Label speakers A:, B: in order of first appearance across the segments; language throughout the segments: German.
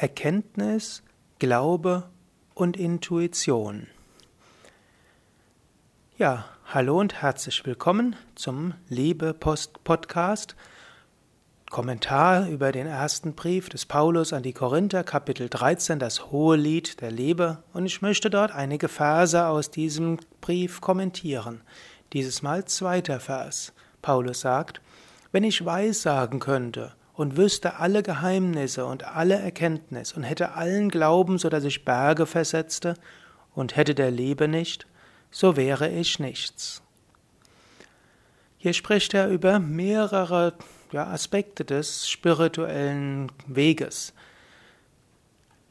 A: Erkenntnis, Glaube und Intuition. Ja, hallo und herzlich willkommen zum Liebe Post Podcast. Kommentar über den ersten Brief des Paulus an die Korinther, Kapitel 13, das hohe Lied der Liebe. Und ich möchte dort einige Verse aus diesem Brief kommentieren. Dieses Mal zweiter Vers. Paulus sagt, wenn ich weissagen könnte und wüsste alle Geheimnisse und alle Erkenntnis und hätte allen Glauben, so dass ich Berge versetzte, und hätte der Liebe nicht, so wäre ich nichts. Hier spricht er über mehrere ja, Aspekte des spirituellen Weges.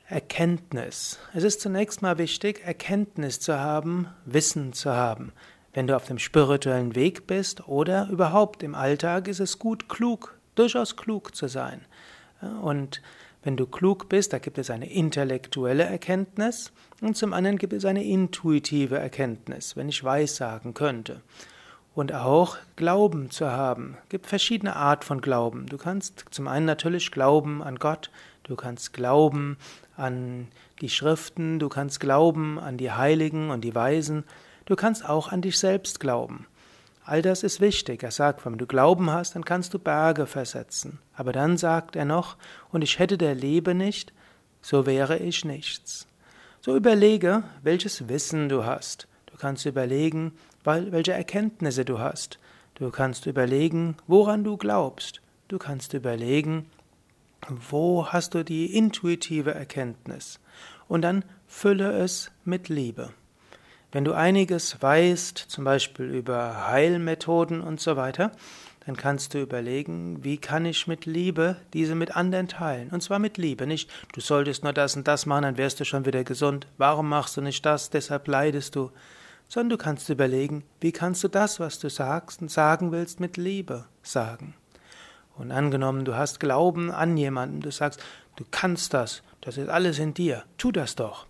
A: Erkenntnis. Es ist zunächst mal wichtig, Erkenntnis zu haben, Wissen zu haben. Wenn du auf dem spirituellen Weg bist oder überhaupt im Alltag, ist es gut, klug durchaus klug zu sein. Und wenn du klug bist, da gibt es eine intellektuelle Erkenntnis und zum anderen gibt es eine intuitive Erkenntnis, wenn ich weiß sagen könnte. Und auch Glauben zu haben. Es gibt verschiedene Art von Glauben. Du kannst zum einen natürlich glauben an Gott, du kannst glauben an die Schriften, du kannst glauben an die Heiligen und die Weisen, du kannst auch an dich selbst glauben. All das ist wichtig. Er sagt, wenn du Glauben hast, dann kannst du Berge versetzen. Aber dann sagt er noch, und ich hätte der Liebe nicht, so wäre ich nichts. So überlege, welches Wissen du hast. Du kannst überlegen, welche Erkenntnisse du hast. Du kannst überlegen, woran du glaubst. Du kannst überlegen, wo hast du die intuitive Erkenntnis. Und dann fülle es mit Liebe. Wenn du einiges weißt, zum Beispiel über Heilmethoden und so weiter, dann kannst du überlegen, wie kann ich mit Liebe diese mit anderen teilen? Und zwar mit Liebe, nicht du solltest nur das und das machen, dann wärst du schon wieder gesund. Warum machst du nicht das? Deshalb leidest du. Sondern du kannst überlegen, wie kannst du das, was du sagst und sagen willst, mit Liebe sagen. Und angenommen, du hast Glauben an jemanden, du sagst, du kannst das, das ist alles in dir, tu das doch.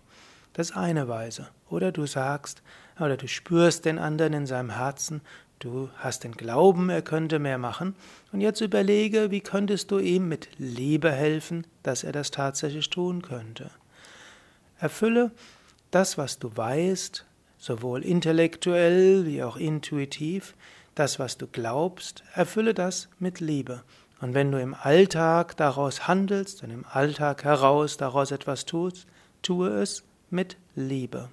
A: Das ist eine Weise. Oder du sagst, oder du spürst den anderen in seinem Herzen, du hast den Glauben, er könnte mehr machen. Und jetzt überlege, wie könntest du ihm mit Liebe helfen, dass er das tatsächlich tun könnte. Erfülle das, was du weißt, sowohl intellektuell wie auch intuitiv, das, was du glaubst, erfülle das mit Liebe. Und wenn du im Alltag daraus handelst und im Alltag heraus daraus etwas tust, tue es mit Liebe.